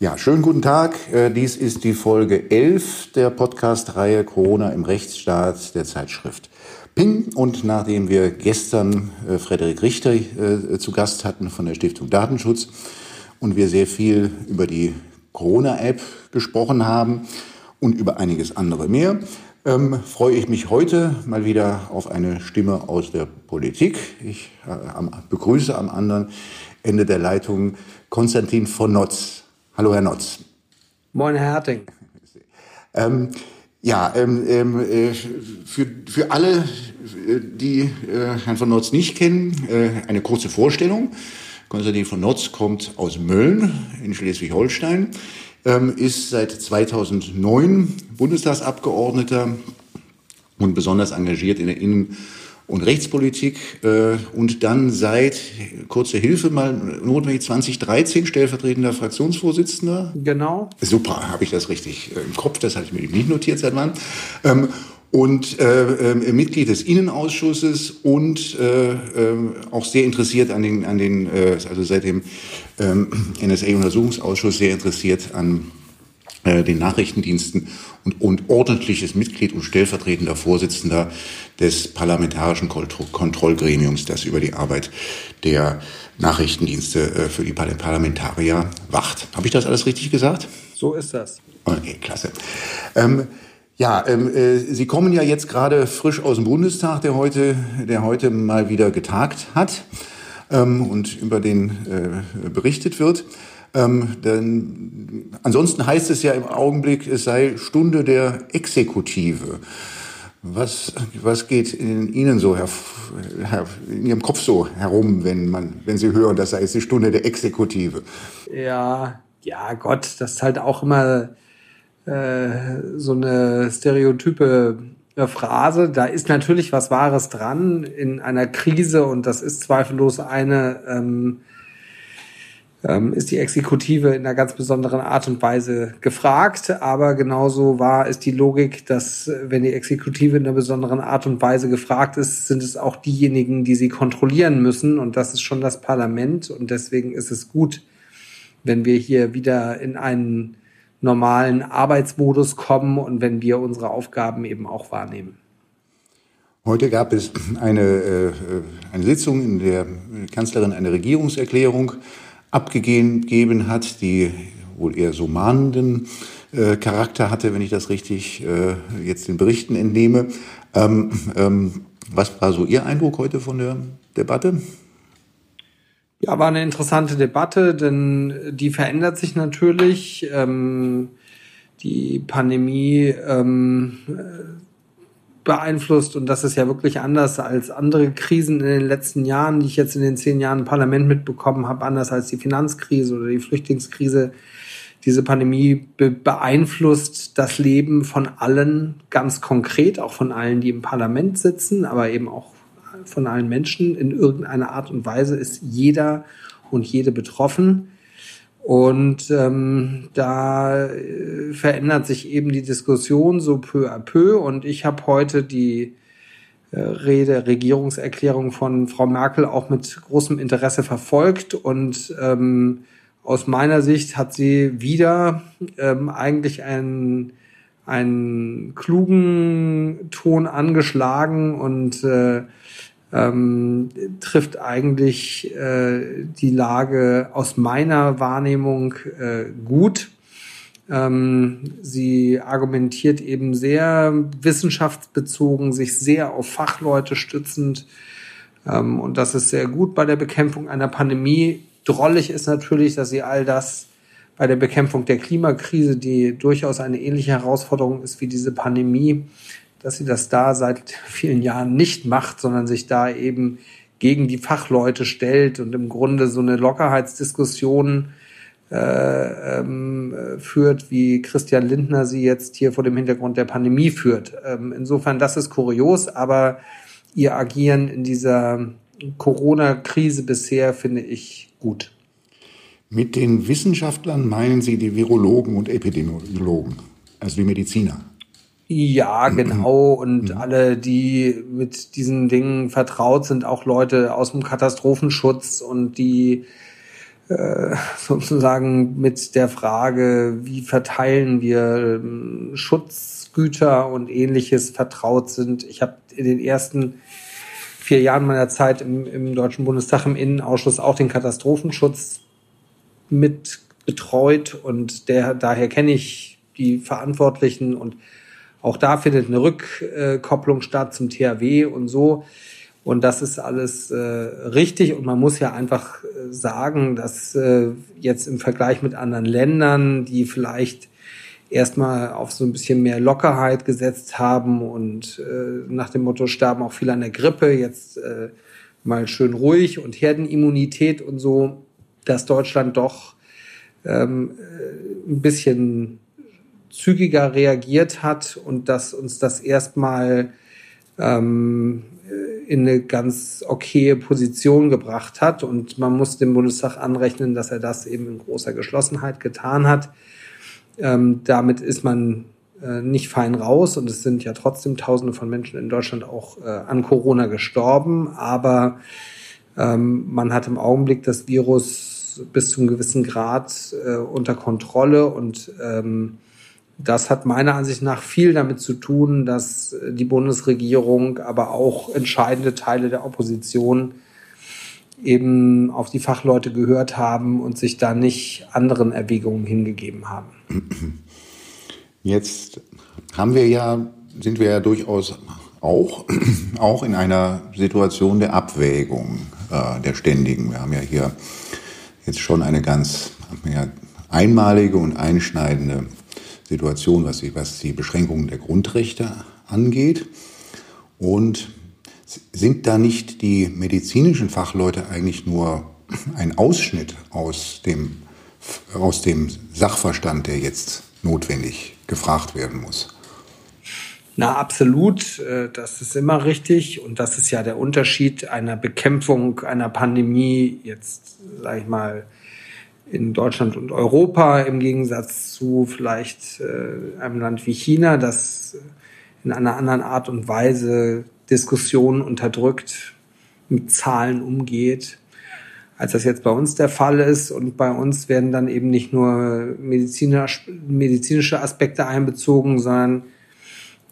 Ja, schönen guten Tag. Äh, dies ist die Folge 11 der Podcast-Reihe Corona im Rechtsstaat der Zeitschrift Ping. Und nachdem wir gestern äh, Frederik Richter äh, zu Gast hatten von der Stiftung Datenschutz und wir sehr viel über die Corona-App gesprochen haben und über einiges andere mehr, ähm, freue ich mich heute mal wieder auf eine Stimme aus der Politik. Ich äh, begrüße am anderen Ende der Leitung Konstantin von Notz. Hallo, Herr Notz. Moin, Herr Herting. Ähm, ja, ähm, ähm, äh, für, für alle, äh, die äh, Herrn von Notz nicht kennen, äh, eine kurze Vorstellung. Konstantin von Notz kommt aus Mölln in Schleswig-Holstein, ähm, ist seit 2009 Bundestagsabgeordneter und besonders engagiert in der Innen- und Rechtspolitik äh, und dann seit, kurze Hilfe mal, notwendig 2013 stellvertretender Fraktionsvorsitzender. Genau. Super, habe ich das richtig äh, im Kopf, das hatte ich mir nicht notiert seit wann. Ähm, und äh, äh, Mitglied des Innenausschusses und äh, äh, auch sehr interessiert an den, an den äh, also seit dem ähm, NSA-Untersuchungsausschuss sehr interessiert an den Nachrichtendiensten und, und ordentliches Mitglied und stellvertretender Vorsitzender des parlamentarischen Kontrollgremiums, das über die Arbeit der Nachrichtendienste äh, für die Parlamentarier wacht. Habe ich das alles richtig gesagt? So ist das. Okay, klasse. Ähm, ja, ähm, äh, Sie kommen ja jetzt gerade frisch aus dem Bundestag, der heute, der heute mal wieder getagt hat ähm, und über den äh, berichtet wird. Ähm, denn ansonsten heißt es ja im Augenblick, es sei Stunde der Exekutive. Was, was geht in Ihnen so, in Ihrem Kopf so herum, wenn man, wenn Sie hören, das sei jetzt die Stunde der Exekutive? Ja, ja, Gott, das ist halt auch immer äh, so eine stereotype äh, Phrase. Da ist natürlich was Wahres dran in einer Krise und das ist zweifellos eine, ähm, ist die Exekutive in einer ganz besonderen Art und Weise gefragt. Aber genauso war ist die Logik, dass wenn die Exekutive in einer besonderen Art und Weise gefragt ist, sind es auch diejenigen, die sie kontrollieren müssen. Und das ist schon das Parlament. Und deswegen ist es gut, wenn wir hier wieder in einen normalen Arbeitsmodus kommen und wenn wir unsere Aufgaben eben auch wahrnehmen. Heute gab es eine, äh, eine Sitzung, in der Kanzlerin eine Regierungserklärung abgegeben hat, die wohl eher so mahnenden äh, Charakter hatte, wenn ich das richtig äh, jetzt den Berichten entnehme. Ähm, ähm, was war so Ihr Eindruck heute von der Debatte? Ja, war eine interessante Debatte, denn die verändert sich natürlich. Ähm, die Pandemie ähm, beeinflusst und das ist ja wirklich anders als andere Krisen in den letzten Jahren, die ich jetzt in den zehn Jahren im Parlament mitbekommen habe, anders als die Finanzkrise oder die Flüchtlingskrise. Diese Pandemie be beeinflusst das Leben von allen ganz konkret, auch von allen, die im Parlament sitzen, aber eben auch von allen Menschen. In irgendeiner Art und Weise ist jeder und jede betroffen. Und ähm, da äh, verändert sich eben die Diskussion so peu à peu. Und ich habe heute die äh, Rede, Regierungserklärung von Frau Merkel auch mit großem Interesse verfolgt. Und ähm, aus meiner Sicht hat sie wieder ähm, eigentlich einen, einen klugen Ton angeschlagen und äh, ähm, trifft eigentlich äh, die Lage aus meiner Wahrnehmung äh, gut. Ähm, sie argumentiert eben sehr wissenschaftsbezogen, sich sehr auf Fachleute stützend. Ähm, und das ist sehr gut bei der Bekämpfung einer Pandemie. Drollig ist natürlich, dass sie all das bei der Bekämpfung der Klimakrise, die durchaus eine ähnliche Herausforderung ist wie diese Pandemie, dass sie das da seit vielen Jahren nicht macht, sondern sich da eben gegen die Fachleute stellt und im Grunde so eine Lockerheitsdiskussion äh, ähm, führt, wie Christian Lindner sie jetzt hier vor dem Hintergrund der Pandemie führt. Ähm, insofern, das ist kurios, aber ihr Agieren in dieser Corona-Krise bisher finde ich gut. Mit den Wissenschaftlern meinen Sie die Virologen und Epidemiologen, also die Mediziner? Ja, genau. Und mhm. alle, die mit diesen Dingen vertraut sind, auch Leute aus dem Katastrophenschutz und die äh, sozusagen mit der Frage, wie verteilen wir ähm, Schutzgüter und ähnliches vertraut sind. Ich habe in den ersten vier Jahren meiner Zeit im, im Deutschen Bundestag im Innenausschuss auch den Katastrophenschutz mit betreut und der, daher kenne ich die Verantwortlichen und auch da findet eine Rückkopplung statt zum THW und so. Und das ist alles äh, richtig. Und man muss ja einfach äh, sagen, dass äh, jetzt im Vergleich mit anderen Ländern, die vielleicht erstmal auf so ein bisschen mehr Lockerheit gesetzt haben und äh, nach dem Motto sterben auch viele an der Grippe, jetzt äh, mal schön ruhig und Herdenimmunität und so, dass Deutschland doch ähm, äh, ein bisschen zügiger reagiert hat und dass uns das erstmal ähm, in eine ganz okaye Position gebracht hat. Und man muss dem Bundestag anrechnen, dass er das eben in großer Geschlossenheit getan hat. Ähm, damit ist man äh, nicht fein raus und es sind ja trotzdem Tausende von Menschen in Deutschland auch äh, an Corona gestorben. Aber ähm, man hat im Augenblick das Virus bis zu einem gewissen Grad äh, unter Kontrolle und ähm, das hat meiner Ansicht nach viel damit zu tun, dass die Bundesregierung, aber auch entscheidende Teile der Opposition eben auf die Fachleute gehört haben und sich da nicht anderen Erwägungen hingegeben haben. Jetzt haben wir ja, sind wir ja durchaus auch, auch in einer Situation der Abwägung äh, der Ständigen. Wir haben ja hier jetzt schon eine ganz ja, einmalige und einschneidende Situation, was die, was die Beschränkungen der Grundrechte angeht. Und sind da nicht die medizinischen Fachleute eigentlich nur ein Ausschnitt aus dem, aus dem Sachverstand, der jetzt notwendig gefragt werden muss? Na, absolut. Äh, das ist immer richtig. Und das ist ja der Unterschied einer Bekämpfung einer Pandemie, jetzt sage ich mal, in Deutschland und Europa im Gegensatz zu vielleicht äh, einem Land wie China, das in einer anderen Art und Weise Diskussionen unterdrückt, mit Zahlen umgeht, als das jetzt bei uns der Fall ist. Und bei uns werden dann eben nicht nur medizinische Aspekte einbezogen, sondern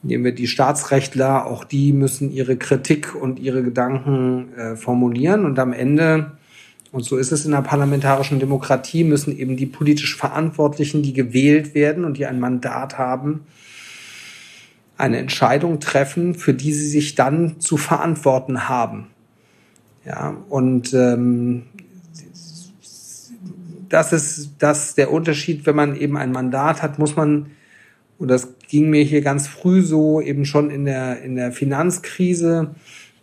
nehmen wir die Staatsrechtler, auch die müssen ihre Kritik und ihre Gedanken äh, formulieren. Und am Ende und so ist es in der parlamentarischen Demokratie, müssen eben die politisch Verantwortlichen, die gewählt werden und die ein Mandat haben, eine Entscheidung treffen, für die sie sich dann zu verantworten haben. Ja, und ähm, das ist das der Unterschied, wenn man eben ein Mandat hat, muss man, und das ging mir hier ganz früh so, eben schon in der, in der Finanzkrise,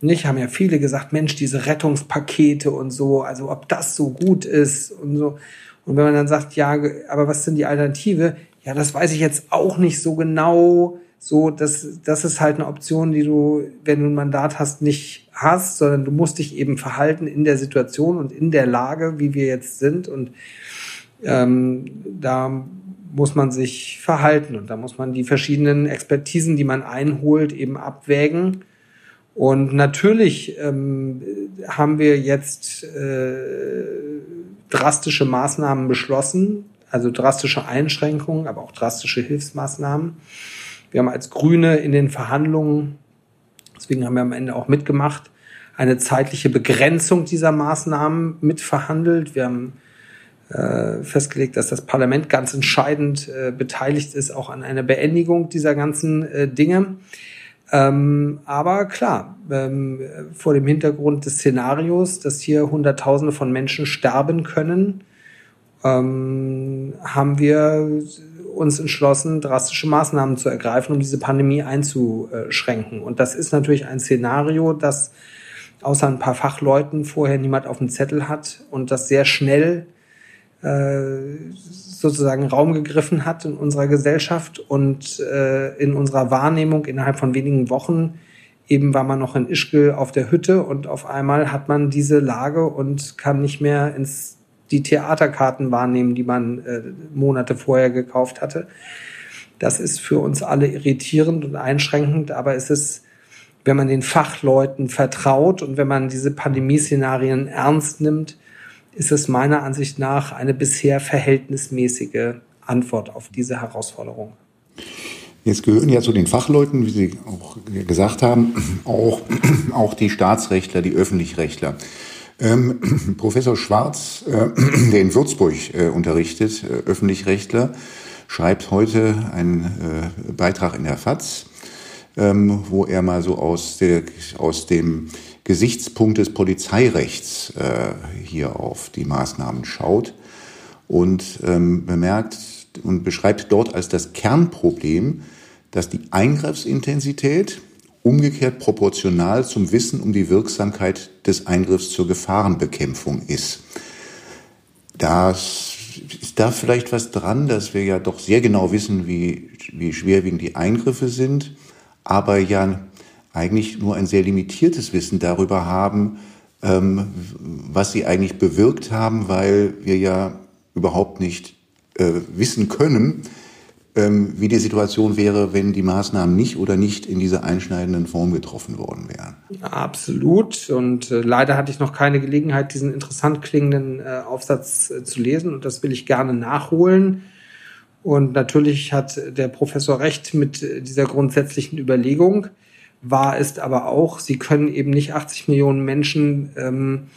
nicht? Haben ja viele gesagt, Mensch, diese Rettungspakete und so, also ob das so gut ist und so. Und wenn man dann sagt, ja, aber was sind die Alternative? Ja, das weiß ich jetzt auch nicht so genau. So, das, das ist halt eine Option, die du, wenn du ein Mandat hast, nicht hast, sondern du musst dich eben verhalten in der Situation und in der Lage, wie wir jetzt sind. Und ähm, da muss man sich verhalten und da muss man die verschiedenen Expertisen, die man einholt, eben abwägen und natürlich ähm, haben wir jetzt äh, drastische Maßnahmen beschlossen, also drastische Einschränkungen, aber auch drastische Hilfsmaßnahmen. Wir haben als Grüne in den Verhandlungen, deswegen haben wir am Ende auch mitgemacht, eine zeitliche Begrenzung dieser Maßnahmen mitverhandelt. Wir haben äh, festgelegt, dass das Parlament ganz entscheidend äh, beteiligt ist, auch an einer Beendigung dieser ganzen äh, Dinge. Ähm, aber klar, ähm, vor dem Hintergrund des Szenarios, dass hier Hunderttausende von Menschen sterben können, ähm, haben wir uns entschlossen, drastische Maßnahmen zu ergreifen, um diese Pandemie einzuschränken. Und das ist natürlich ein Szenario, das außer ein paar Fachleuten vorher niemand auf dem Zettel hat und das sehr schnell sozusagen Raum gegriffen hat in unserer Gesellschaft und äh, in unserer Wahrnehmung innerhalb von wenigen Wochen. Eben war man noch in Ischgl auf der Hütte und auf einmal hat man diese Lage und kann nicht mehr ins die Theaterkarten wahrnehmen, die man äh, Monate vorher gekauft hatte. Das ist für uns alle irritierend und einschränkend, aber es ist, wenn man den Fachleuten vertraut und wenn man diese Pandemieszenarien ernst nimmt, ist es meiner Ansicht nach eine bisher verhältnismäßige Antwort auf diese Herausforderung. Jetzt gehören ja zu den Fachleuten, wie Sie auch gesagt haben, auch, auch die Staatsrechtler, die Öffentlichrechtler. Ähm, Professor Schwarz, äh, der in Würzburg äh, unterrichtet, äh, Öffentlichrechtler, schreibt heute einen äh, Beitrag in der FAZ, ähm, wo er mal so aus, der, aus dem Gesichtspunkt des Polizeirechts äh, hier auf die Maßnahmen schaut und ähm, bemerkt und beschreibt dort als das Kernproblem, dass die Eingriffsintensität umgekehrt proportional zum Wissen um die Wirksamkeit des Eingriffs zur Gefahrenbekämpfung ist. Das ist da vielleicht was dran, dass wir ja doch sehr genau wissen, wie, wie schwerwiegend die Eingriffe sind, aber ja eigentlich nur ein sehr limitiertes Wissen darüber haben, ähm, was sie eigentlich bewirkt haben, weil wir ja überhaupt nicht äh, wissen können, ähm, wie die Situation wäre, wenn die Maßnahmen nicht oder nicht in dieser einschneidenden Form getroffen worden wären. Absolut. Und äh, leider hatte ich noch keine Gelegenheit, diesen interessant klingenden äh, Aufsatz äh, zu lesen. Und das will ich gerne nachholen. Und natürlich hat der Professor recht mit äh, dieser grundsätzlichen Überlegung. Wahr ist aber auch, sie können eben nicht 80 Millionen Menschen ähm,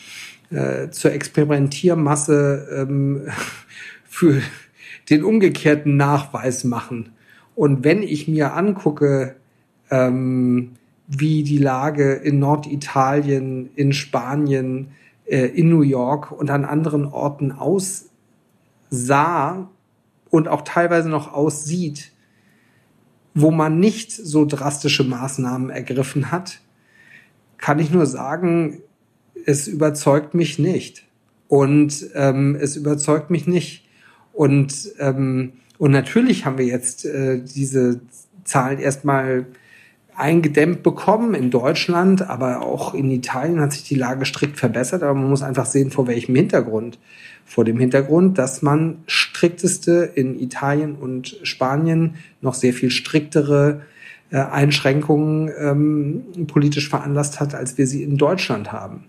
äh, zur Experimentiermasse ähm, für den umgekehrten Nachweis machen. Und wenn ich mir angucke, ähm, wie die Lage in Norditalien, in Spanien, äh, in New York und an anderen Orten aussah und auch teilweise noch aussieht, wo man nicht so drastische Maßnahmen ergriffen hat, kann ich nur sagen, es überzeugt mich nicht. Und ähm, es überzeugt mich nicht. Und, ähm, und natürlich haben wir jetzt äh, diese Zahlen erstmal eingedämmt bekommen in Deutschland, aber auch in Italien hat sich die Lage strikt verbessert. Aber man muss einfach sehen, vor welchem Hintergrund vor dem Hintergrund, dass man strikteste in Italien und Spanien noch sehr viel striktere äh, Einschränkungen ähm, politisch veranlasst hat, als wir sie in Deutschland haben.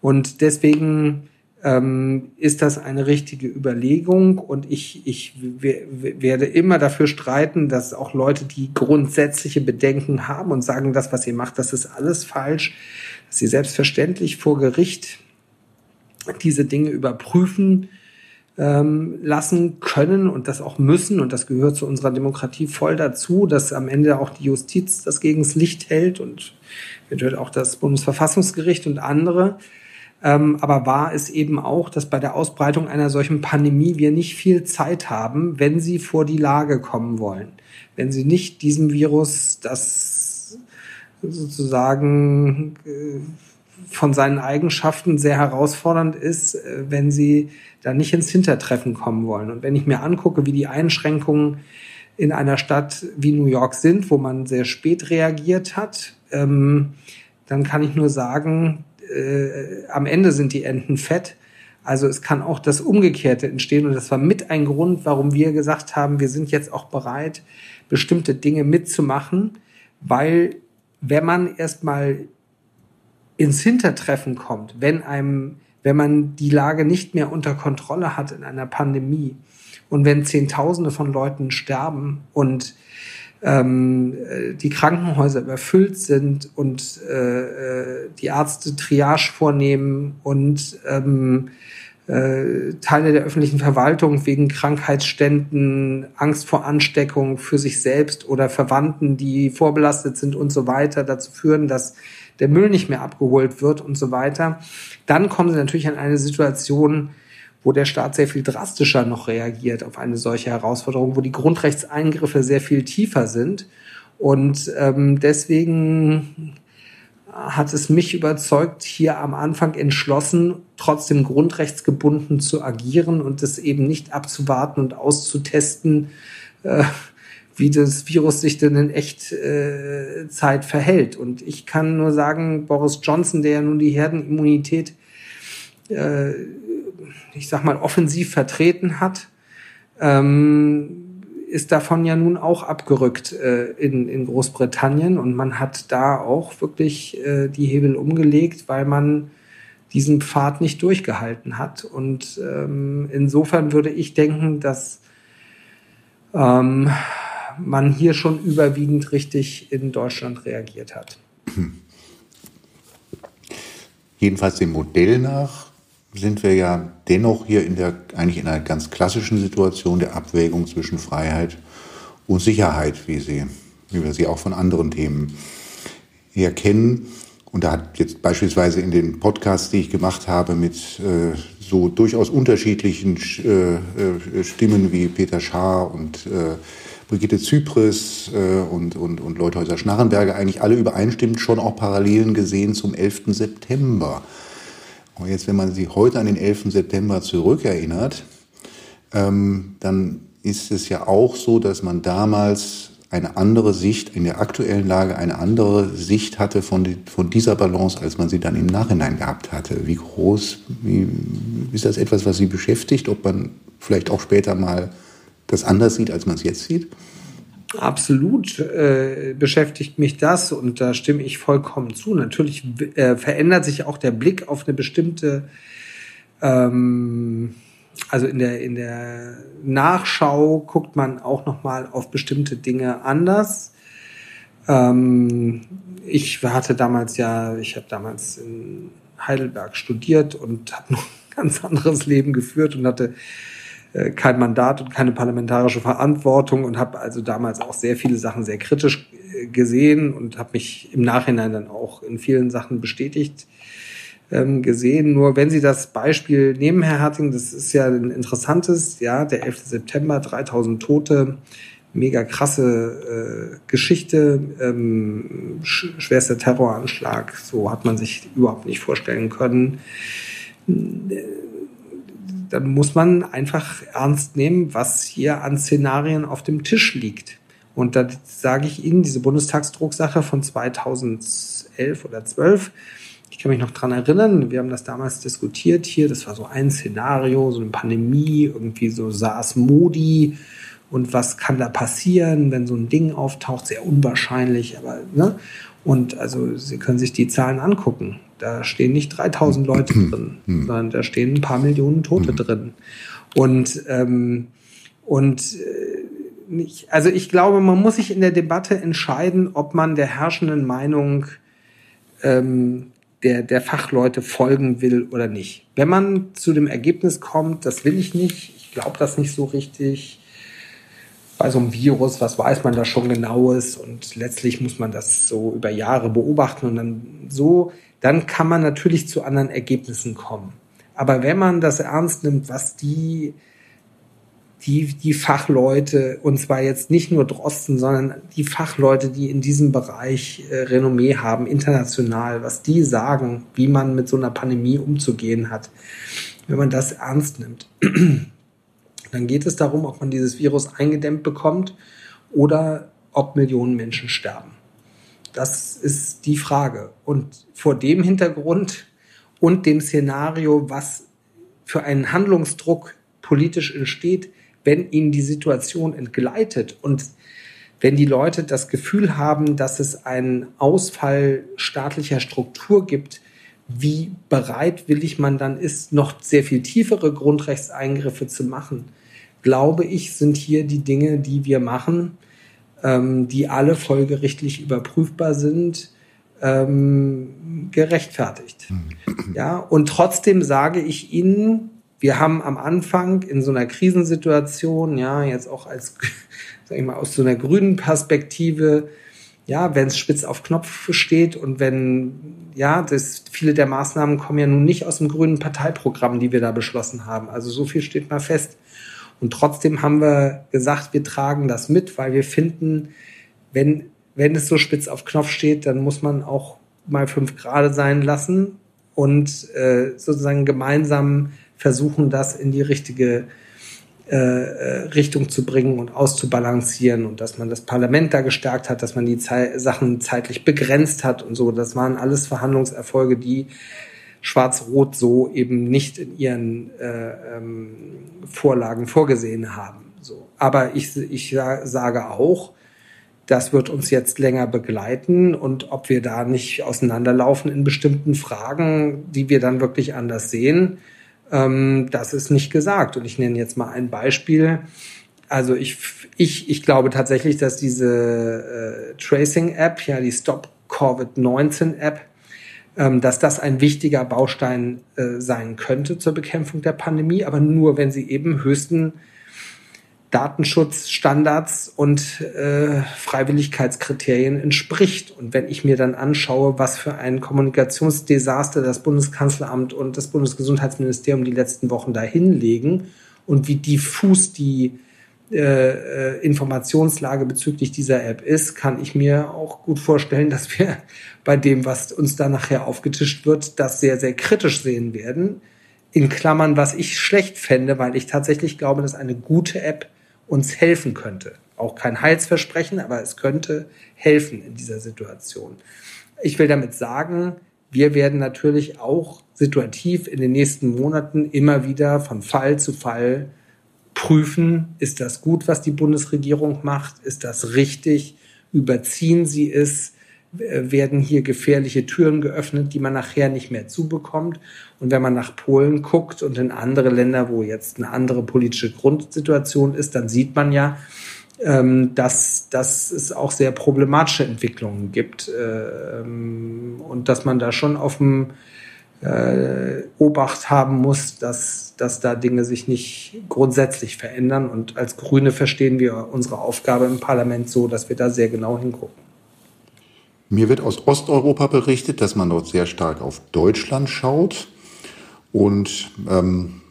Und deswegen ähm, ist das eine richtige Überlegung und ich, ich werde immer dafür streiten, dass auch Leute, die grundsätzliche Bedenken haben und sagen, das, was ihr macht, das ist alles falsch, dass sie selbstverständlich vor Gericht diese Dinge überprüfen ähm, lassen können und das auch müssen. Und das gehört zu unserer Demokratie voll dazu, dass am Ende auch die Justiz das gegens Licht hält und eventuell auch das Bundesverfassungsgericht und andere. Ähm, aber wahr ist eben auch, dass bei der Ausbreitung einer solchen Pandemie wir nicht viel Zeit haben, wenn sie vor die Lage kommen wollen. Wenn sie nicht diesem Virus, das sozusagen äh, von seinen Eigenschaften sehr herausfordernd ist, äh, wenn sie da nicht ins Hintertreffen kommen wollen. Und wenn ich mir angucke, wie die Einschränkungen in einer Stadt wie New York sind, wo man sehr spät reagiert hat, ähm, dann kann ich nur sagen, äh, am Ende sind die Enten fett. Also es kann auch das Umgekehrte entstehen. Und das war mit ein Grund, warum wir gesagt haben, wir sind jetzt auch bereit, bestimmte Dinge mitzumachen, weil wenn man erstmal ins Hintertreffen kommt, wenn einem, wenn man die Lage nicht mehr unter Kontrolle hat in einer Pandemie und wenn Zehntausende von Leuten sterben und ähm, die Krankenhäuser überfüllt sind und äh, äh die Ärzte Triage vornehmen und ähm, äh, Teile der öffentlichen Verwaltung wegen Krankheitsständen, Angst vor Ansteckung für sich selbst oder Verwandten, die vorbelastet sind und so weiter, dazu führen, dass der Müll nicht mehr abgeholt wird und so weiter, dann kommen sie natürlich an eine Situation, wo der Staat sehr viel drastischer noch reagiert auf eine solche Herausforderung, wo die Grundrechtseingriffe sehr viel tiefer sind. Und ähm, deswegen hat es mich überzeugt, hier am Anfang entschlossen, trotzdem grundrechtsgebunden zu agieren und es eben nicht abzuwarten und auszutesten, äh, wie das Virus sich denn in Echtzeit äh, verhält. Und ich kann nur sagen, Boris Johnson, der ja nun die Herdenimmunität, äh, ich sag mal, offensiv vertreten hat, ähm, ist davon ja nun auch abgerückt äh, in, in Großbritannien und man hat da auch wirklich äh, die Hebel umgelegt, weil man diesen Pfad nicht durchgehalten hat. Und ähm, insofern würde ich denken, dass ähm, man hier schon überwiegend richtig in Deutschland reagiert hat. Jedenfalls dem Modell nach sind wir ja dennoch hier in der, eigentlich in einer ganz klassischen Situation der Abwägung zwischen Freiheit und Sicherheit, wie, sie, wie wir sie auch von anderen Themen her kennen. Und da hat jetzt beispielsweise in den Podcasts, die ich gemacht habe, mit äh, so durchaus unterschiedlichen äh, äh, Stimmen wie Peter Schaar und äh, Brigitte Zypris äh, und, und, und Leuthäuser Schnarrenberger eigentlich alle übereinstimmend schon auch Parallelen gesehen zum 11. September. Und jetzt, wenn man sich heute an den 11. September zurückerinnert, ähm, dann ist es ja auch so, dass man damals eine andere Sicht, in der aktuellen Lage eine andere Sicht hatte von, die, von dieser Balance, als man sie dann im Nachhinein gehabt hatte. Wie groß, wie, ist das etwas, was Sie beschäftigt, ob man vielleicht auch später mal das anders sieht, als man es jetzt sieht? Absolut äh, beschäftigt mich das und da stimme ich vollkommen zu. Natürlich äh, verändert sich auch der Blick auf eine bestimmte, ähm, also in der in der Nachschau guckt man auch noch mal auf bestimmte Dinge anders. Ähm, ich hatte damals ja, ich habe damals in Heidelberg studiert und habe noch ein ganz anderes Leben geführt und hatte äh, kein Mandat und keine parlamentarische Verantwortung und habe also damals auch sehr viele Sachen sehr kritisch äh, gesehen und habe mich im Nachhinein dann auch in vielen Sachen bestätigt ähm, gesehen. Nur wenn Sie das Beispiel nehmen, Herr Harting, das ist ja ein interessantes, ja, der 11. September, 3000 Tote, mega krasse äh, Geschichte, ähm, sch schwerster Terroranschlag, so hat man sich überhaupt nicht vorstellen können dann muss man einfach ernst nehmen, was hier an Szenarien auf dem Tisch liegt. Und da sage ich Ihnen, diese Bundestagsdrucksache von 2011 oder 12, ich kann mich noch dran erinnern, wir haben das damals diskutiert hier, das war so ein Szenario, so eine Pandemie, irgendwie so SARS-Modi und was kann da passieren, wenn so ein Ding auftaucht, sehr unwahrscheinlich, aber, ne? Und also Sie können sich die Zahlen angucken. Da stehen nicht 3000 Leute drin, hm. sondern da stehen ein paar Millionen Tote hm. drin. Und, ähm, und äh, nicht, also ich glaube, man muss sich in der Debatte entscheiden, ob man der herrschenden Meinung ähm, der, der Fachleute folgen will oder nicht. Wenn man zu dem Ergebnis kommt, das will ich nicht, ich glaube das nicht so richtig, bei so einem Virus, was weiß man da schon genaues und letztlich muss man das so über Jahre beobachten und dann so dann kann man natürlich zu anderen Ergebnissen kommen. Aber wenn man das ernst nimmt, was die, die, die Fachleute, und zwar jetzt nicht nur Drosten, sondern die Fachleute, die in diesem Bereich äh, Renommee haben, international, was die sagen, wie man mit so einer Pandemie umzugehen hat, wenn man das ernst nimmt, dann geht es darum, ob man dieses Virus eingedämmt bekommt oder ob Millionen Menschen sterben. Das ist die Frage. Und vor dem Hintergrund und dem Szenario, was für einen Handlungsdruck politisch entsteht, wenn ihnen die Situation entgleitet und wenn die Leute das Gefühl haben, dass es einen Ausfall staatlicher Struktur gibt, wie bereitwillig man dann ist, noch sehr viel tiefere Grundrechtseingriffe zu machen, glaube ich, sind hier die Dinge, die wir machen, ähm, die alle folgerichtlich überprüfbar sind, ähm, gerechtfertigt. Mhm. Ja, und trotzdem sage ich Ihnen, wir haben am Anfang in so einer Krisensituation, ja, jetzt auch als, sag ich mal, aus so einer grünen Perspektive, ja, wenn es spitz auf Knopf steht und wenn, ja, das, viele der Maßnahmen kommen ja nun nicht aus dem grünen Parteiprogramm, die wir da beschlossen haben. Also so viel steht mal fest. Und trotzdem haben wir gesagt, wir tragen das mit, weil wir finden, wenn, wenn es so spitz auf Knopf steht, dann muss man auch mal fünf Grad sein lassen und äh, sozusagen gemeinsam versuchen, das in die richtige äh, äh Richtung zu bringen und auszubalancieren und dass man das Parlament da gestärkt hat, dass man die Ze Sachen zeitlich begrenzt hat und so. Das waren alles Verhandlungserfolge, die Schwarz-Rot so eben nicht in ihren äh, ähm, Vorlagen vorgesehen haben. So. Aber ich, ich sage auch, das wird uns jetzt länger begleiten und ob wir da nicht auseinanderlaufen in bestimmten Fragen, die wir dann wirklich anders sehen, ähm, das ist nicht gesagt. Und ich nenne jetzt mal ein Beispiel. Also ich, ich, ich glaube tatsächlich, dass diese äh, Tracing-App, ja die Stop Covid-19-App, ähm, dass das ein wichtiger Baustein äh, sein könnte zur Bekämpfung der Pandemie, aber nur, wenn sie eben höchsten Datenschutzstandards und äh, Freiwilligkeitskriterien entspricht. Und wenn ich mir dann anschaue, was für ein Kommunikationsdesaster das Bundeskanzleramt und das Bundesgesundheitsministerium die letzten Wochen da hinlegen und wie diffus die äh, äh, Informationslage bezüglich dieser App ist, kann ich mir auch gut vorstellen, dass wir bei dem, was uns da nachher aufgetischt wird, das sehr, sehr kritisch sehen werden. In Klammern, was ich schlecht fände, weil ich tatsächlich glaube, dass eine gute App uns helfen könnte. Auch kein Heilsversprechen, aber es könnte helfen in dieser Situation. Ich will damit sagen, wir werden natürlich auch situativ in den nächsten Monaten immer wieder von Fall zu Fall prüfen, ist das gut, was die Bundesregierung macht, ist das richtig, überziehen sie es, werden hier gefährliche Türen geöffnet, die man nachher nicht mehr zubekommt. Und wenn man nach Polen guckt und in andere Länder, wo jetzt eine andere politische Grundsituation ist, dann sieht man ja, ähm, dass, dass es auch sehr problematische Entwicklungen gibt ähm, und dass man da schon auf dem äh, Obacht haben muss, dass, dass da Dinge sich nicht grundsätzlich verändern. Und als Grüne verstehen wir unsere Aufgabe im Parlament so, dass wir da sehr genau hingucken. Mir wird aus Osteuropa berichtet, dass man dort sehr stark auf Deutschland schaut und, ähm,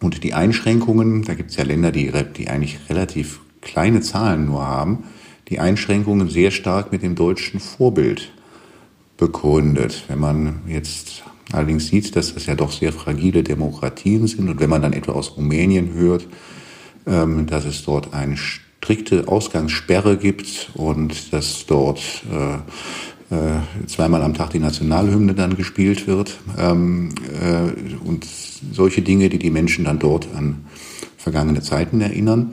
und die Einschränkungen, da gibt es ja Länder, die, die eigentlich relativ kleine Zahlen nur haben, die Einschränkungen sehr stark mit dem deutschen Vorbild begründet. Wenn man jetzt allerdings sieht, dass das ja doch sehr fragile Demokratien sind und wenn man dann etwa aus Rumänien hört, ähm, dass es dort ein strikte Ausgangssperre gibt und dass dort äh, äh, zweimal am Tag die Nationalhymne dann gespielt wird ähm, äh, und solche Dinge, die die Menschen dann dort an vergangene Zeiten erinnern.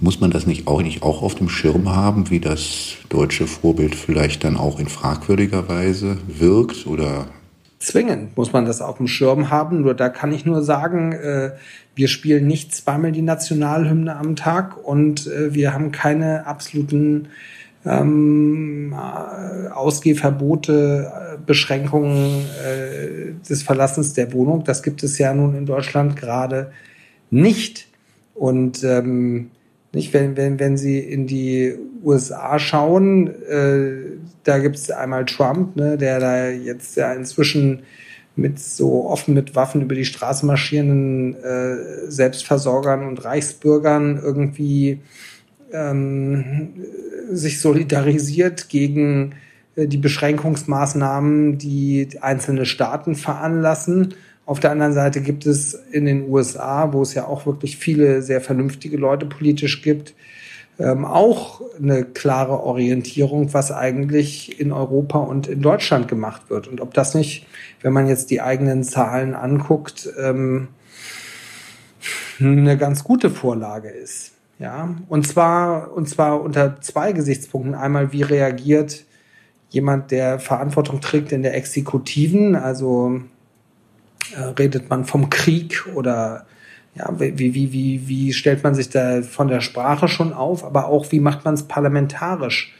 Muss man das nicht auch, nicht auch auf dem Schirm haben, wie das deutsche Vorbild vielleicht dann auch in fragwürdiger Weise wirkt oder zwingend muss man das auf dem Schirm haben. Nur da kann ich nur sagen, äh, wir spielen nicht zweimal die Nationalhymne am Tag und äh, wir haben keine absoluten ähm, äh, Ausgehverbote, äh, Beschränkungen äh, des Verlassens der Wohnung. Das gibt es ja nun in Deutschland gerade nicht. Und ähm, nicht, wenn, wenn, wenn Sie in die USA schauen, äh, da gibt es einmal Trump, ne, der da jetzt ja inzwischen mit so offen mit Waffen über die Straße marschierenden äh, Selbstversorgern und Reichsbürgern irgendwie ähm, sich solidarisiert gegen äh, die Beschränkungsmaßnahmen, die einzelne Staaten veranlassen. Auf der anderen Seite gibt es in den USA, wo es ja auch wirklich viele sehr vernünftige Leute politisch gibt, ähm, auch eine klare Orientierung, was eigentlich in Europa und in Deutschland gemacht wird. Und ob das nicht, wenn man jetzt die eigenen Zahlen anguckt, ähm, eine ganz gute Vorlage ist. Ja, und zwar, und zwar unter zwei Gesichtspunkten. Einmal, wie reagiert jemand, der Verantwortung trägt in der Exekutiven? Also redet man vom Krieg oder ja, wie, wie, wie, wie stellt man sich da von der Sprache schon auf, aber auch wie macht man es parlamentarisch?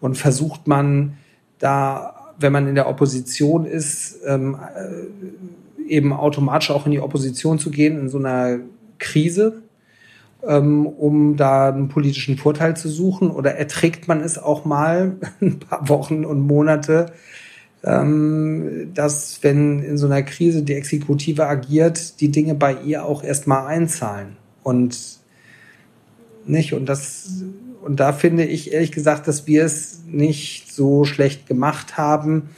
Und versucht man da, wenn man in der Opposition ist, ähm, äh, eben automatisch auch in die Opposition zu gehen in so einer Krise, ähm, um da einen politischen Vorteil zu suchen? Oder erträgt man es auch mal ein paar Wochen und Monate, dass wenn in so einer Krise die Exekutive agiert, die Dinge bei ihr auch erstmal einzahlen. Und nicht, und das, und da finde ich ehrlich gesagt, dass wir es nicht so schlecht gemacht haben.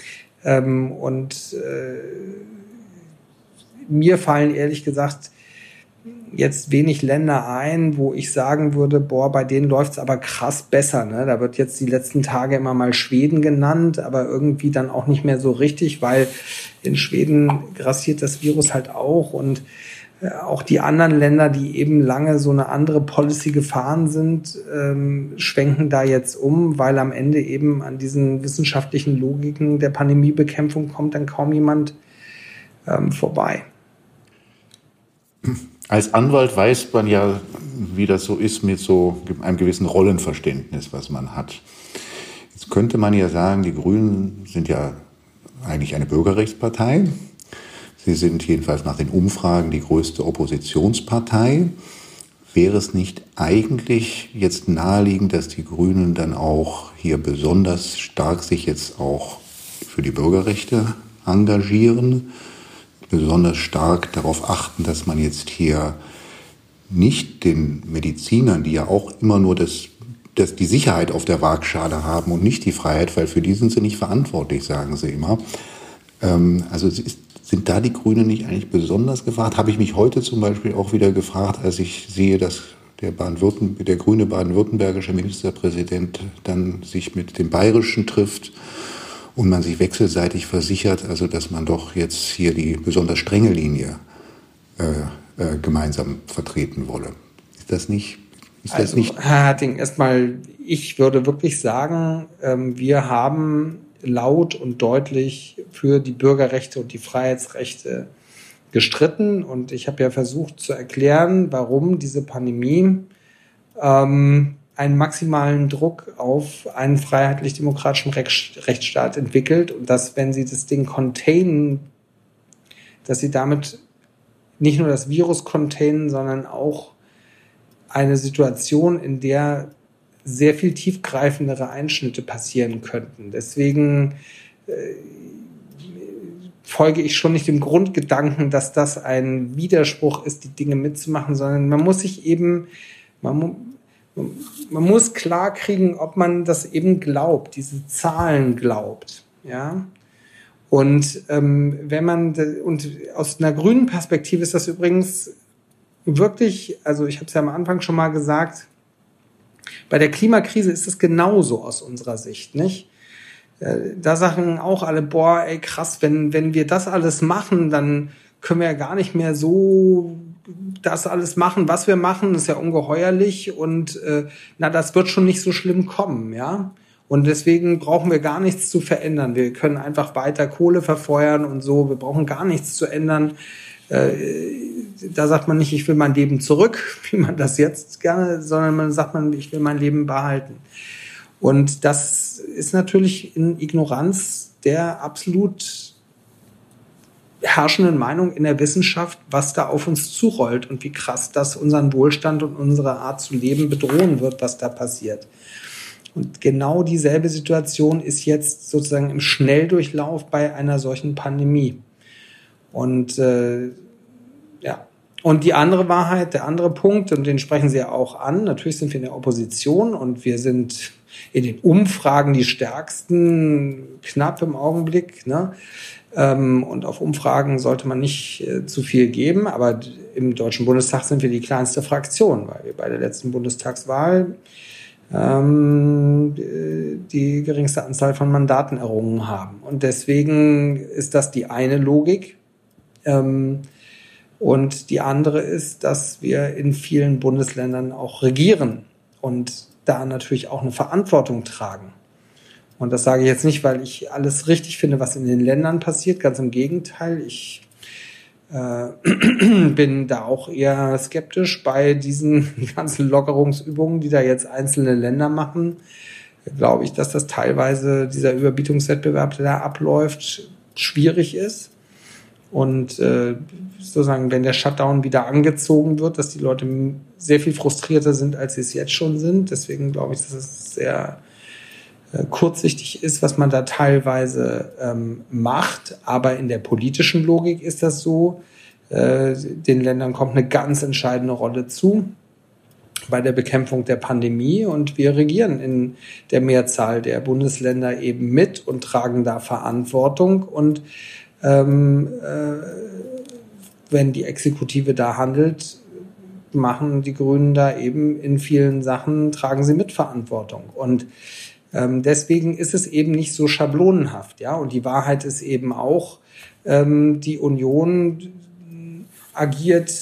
Ähm, und äh, mir fallen ehrlich gesagt jetzt wenig Länder ein, wo ich sagen würde, boah, bei denen läuft's aber krass besser. Ne? Da wird jetzt die letzten Tage immer mal Schweden genannt, aber irgendwie dann auch nicht mehr so richtig, weil in Schweden grassiert das Virus halt auch und äh, auch die anderen Länder, die eben lange so eine andere Policy gefahren sind, ähm, schwenken da jetzt um, weil am Ende eben an diesen wissenschaftlichen Logiken der Pandemiebekämpfung kommt dann kaum jemand ähm, vorbei. Als Anwalt weiß man ja, wie das so ist mit so einem gewissen Rollenverständnis, was man hat. Jetzt könnte man ja sagen, die Grünen sind ja eigentlich eine Bürgerrechtspartei. Sie sind jedenfalls nach den Umfragen die größte Oppositionspartei. Wäre es nicht eigentlich jetzt naheliegend, dass die Grünen dann auch hier besonders stark sich jetzt auch für die Bürgerrechte engagieren? Besonders stark darauf achten, dass man jetzt hier nicht den Medizinern, die ja auch immer nur das, das, die Sicherheit auf der Waagschale haben und nicht die Freiheit, weil für die sind sie nicht verantwortlich, sagen sie immer. Ähm, also ist, sind da die Grünen nicht eigentlich besonders gefragt? Habe ich mich heute zum Beispiel auch wieder gefragt, als ich sehe, dass der, der grüne baden-württembergische Ministerpräsident dann sich mit dem bayerischen trifft und man sich wechselseitig versichert, also dass man doch jetzt hier die besonders strenge Linie äh, äh, gemeinsam vertreten wolle. Ist das nicht? Ist also, das nicht? Herr Harting, erstmal, ich würde wirklich sagen, ähm, wir haben laut und deutlich für die Bürgerrechte und die Freiheitsrechte gestritten und ich habe ja versucht zu erklären, warum diese Pandemie ähm, einen maximalen Druck auf einen freiheitlich-demokratischen Rechtsstaat entwickelt und dass, wenn sie das Ding containen, dass sie damit nicht nur das Virus containen, sondern auch eine Situation, in der sehr viel tiefgreifendere Einschnitte passieren könnten. Deswegen äh, folge ich schon nicht dem Grundgedanken, dass das ein Widerspruch ist, die Dinge mitzumachen, sondern man muss sich eben, man, man muss klar kriegen, ob man das eben glaubt, diese Zahlen glaubt, ja. Und ähm, wenn man und aus einer grünen Perspektive ist das übrigens wirklich, also ich habe es ja am Anfang schon mal gesagt, bei der Klimakrise ist es genauso aus unserer Sicht, nicht? Äh, da sagen auch alle, boah, ey krass, wenn wenn wir das alles machen, dann können wir ja gar nicht mehr so das alles machen, was wir machen, ist ja ungeheuerlich und äh, na, das wird schon nicht so schlimm kommen, ja. Und deswegen brauchen wir gar nichts zu verändern. Wir können einfach weiter Kohle verfeuern und so. Wir brauchen gar nichts zu ändern. Äh, da sagt man nicht, ich will mein Leben zurück, wie man das jetzt gerne, sondern man sagt man, ich will mein Leben behalten. Und das ist natürlich in Ignoranz der absolut herrschenden Meinung in der Wissenschaft, was da auf uns zurollt und wie krass das unseren Wohlstand und unsere Art zu leben bedrohen wird, was da passiert. Und genau dieselbe Situation ist jetzt sozusagen im Schnelldurchlauf bei einer solchen Pandemie. Und äh, ja, und die andere Wahrheit, der andere Punkt, und den sprechen Sie ja auch an, natürlich sind wir in der Opposition und wir sind in den Umfragen die stärksten, knapp im Augenblick. Ne? Ähm, und auf Umfragen sollte man nicht äh, zu viel geben. Aber im Deutschen Bundestag sind wir die kleinste Fraktion, weil wir bei der letzten Bundestagswahl ähm, die geringste Anzahl von Mandaten errungen haben. Und deswegen ist das die eine Logik. Ähm, und die andere ist, dass wir in vielen Bundesländern auch regieren und da natürlich auch eine Verantwortung tragen. Und das sage ich jetzt nicht, weil ich alles richtig finde, was in den Ländern passiert. Ganz im Gegenteil. Ich äh, bin da auch eher skeptisch bei diesen ganzen Lockerungsübungen, die da jetzt einzelne Länder machen. Glaube ich, dass das teilweise dieser Überbietungswettbewerb, der da abläuft, schwierig ist. Und äh, sozusagen, wenn der Shutdown wieder angezogen wird, dass die Leute sehr viel frustrierter sind, als sie es jetzt schon sind. Deswegen glaube ich, dass es sehr kurzsichtig ist, was man da teilweise ähm, macht. Aber in der politischen Logik ist das so. Äh, den Ländern kommt eine ganz entscheidende Rolle zu bei der Bekämpfung der Pandemie und wir regieren in der Mehrzahl der Bundesländer eben mit und tragen da Verantwortung und ähm, äh, wenn die Exekutive da handelt, machen die Grünen da eben in vielen Sachen, tragen sie Mitverantwortung. Und ähm, deswegen ist es eben nicht so schablonenhaft, ja. Und die Wahrheit ist eben auch, ähm, die Union agiert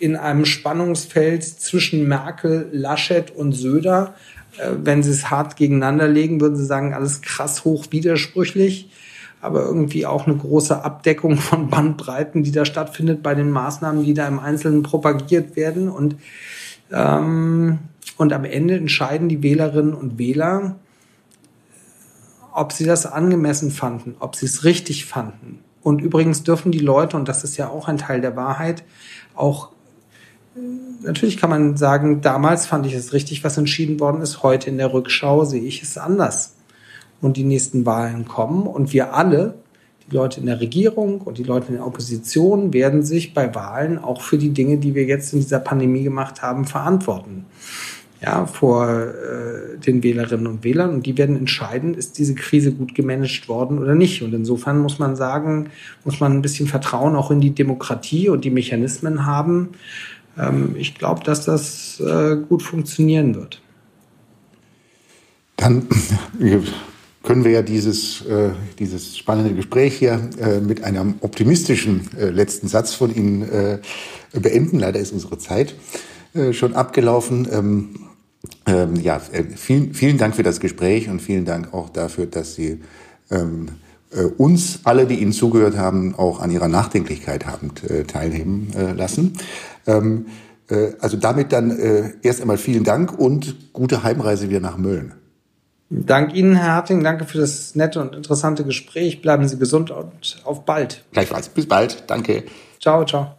in einem Spannungsfeld zwischen Merkel, Laschet und Söder. Äh, wenn sie es hart gegeneinander legen, würden sie sagen, alles krass hoch widersprüchlich aber irgendwie auch eine große Abdeckung von Bandbreiten, die da stattfindet bei den Maßnahmen, die da im Einzelnen propagiert werden. Und, ähm, und am Ende entscheiden die Wählerinnen und Wähler, ob sie das angemessen fanden, ob sie es richtig fanden. Und übrigens dürfen die Leute, und das ist ja auch ein Teil der Wahrheit, auch natürlich kann man sagen, damals fand ich es richtig, was entschieden worden ist. Heute in der Rückschau sehe ich es anders und die nächsten Wahlen kommen. Und wir alle, die Leute in der Regierung und die Leute in der Opposition, werden sich bei Wahlen auch für die Dinge, die wir jetzt in dieser Pandemie gemacht haben, verantworten. Ja, vor äh, den Wählerinnen und Wählern. Und die werden entscheiden, ist diese Krise gut gemanagt worden oder nicht. Und insofern muss man sagen, muss man ein bisschen Vertrauen auch in die Demokratie und die Mechanismen haben. Ähm, ich glaube, dass das äh, gut funktionieren wird. Dann können wir ja dieses, äh, dieses spannende Gespräch hier äh, mit einem optimistischen äh, letzten Satz von Ihnen äh, beenden. Leider ist unsere Zeit äh, schon abgelaufen. Ähm, ähm, ja, äh, vielen, vielen Dank für das Gespräch und vielen Dank auch dafür, dass Sie ähm, äh, uns, alle, die Ihnen zugehört haben, auch an Ihrer Nachdenklichkeit haben äh, teilnehmen äh, lassen. Ähm, äh, also damit dann äh, erst einmal vielen Dank und gute Heimreise wieder nach Mölln. Dank Ihnen, Herr Harting. Danke für das nette und interessante Gespräch. Bleiben Sie gesund und auf bald. Gleichfalls. Bis bald. Danke. Ciao, ciao.